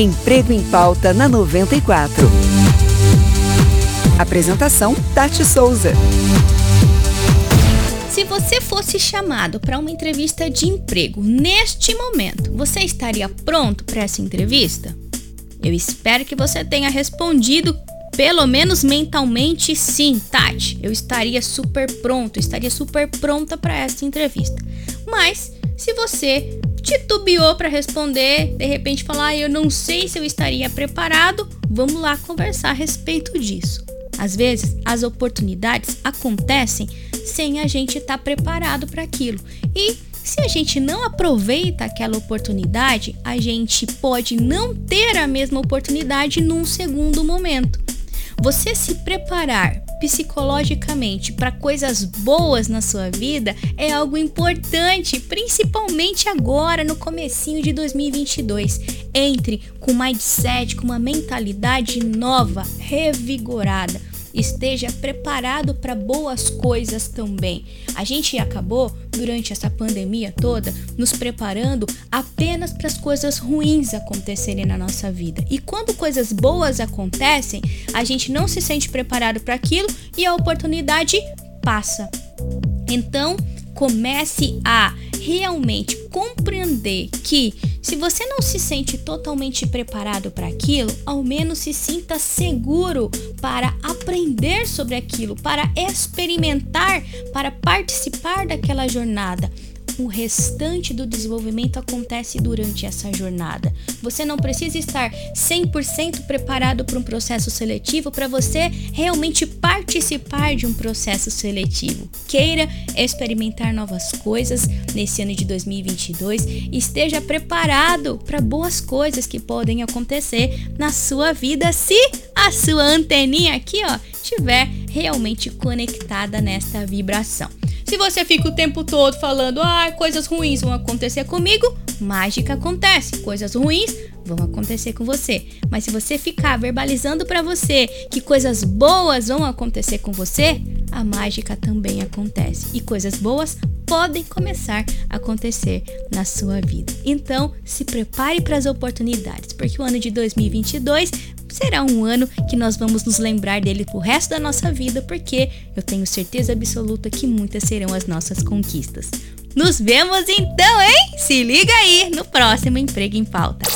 Emprego em Pauta na 94. Apresentação: Tati Souza. Se você fosse chamado para uma entrevista de emprego neste momento, você estaria pronto para essa entrevista? Eu espero que você tenha respondido pelo menos mentalmente sim, Tati. Eu estaria super pronto, estaria super pronta para essa entrevista. Mas se você titubeou para responder, de repente falar, ah, eu não sei se eu estaria preparado, vamos lá conversar a respeito disso. Às vezes, as oportunidades acontecem sem a gente estar tá preparado para aquilo. E se a gente não aproveita aquela oportunidade, a gente pode não ter a mesma oportunidade num segundo momento. Você se preparar psicologicamente para coisas boas na sua vida é algo importante, principalmente agora no comecinho de 2022. Entre com mindset, com uma mentalidade nova, revigorada esteja preparado para boas coisas também. A gente acabou, durante essa pandemia toda, nos preparando apenas para as coisas ruins acontecerem na nossa vida. E quando coisas boas acontecem, a gente não se sente preparado para aquilo e a oportunidade passa. Então, comece a realmente compreender que se você não se sente totalmente preparado para aquilo, ao menos se sinta seguro para aprender sobre aquilo, para experimentar, para participar daquela jornada o restante do desenvolvimento acontece durante essa jornada. Você não precisa estar 100% preparado para um processo seletivo para você realmente participar de um processo seletivo. Queira experimentar novas coisas nesse ano de 2022 e esteja preparado para boas coisas que podem acontecer na sua vida se a sua anteninha aqui, ó, estiver realmente conectada nesta vibração. Se você fica o tempo todo falando, ah, coisas ruins vão acontecer comigo, mágica acontece. Coisas ruins vão acontecer com você. Mas se você ficar verbalizando para você que coisas boas vão acontecer com você, a mágica também acontece. E coisas boas podem começar a acontecer na sua vida. Então, se prepare para as oportunidades, porque o ano de 2022 será um ano que nós vamos nos lembrar dele pro resto da nossa vida, porque eu tenho certeza absoluta que muitas serão as nossas conquistas. Nos vemos então, hein? Se liga aí no próximo Emprego em Pauta.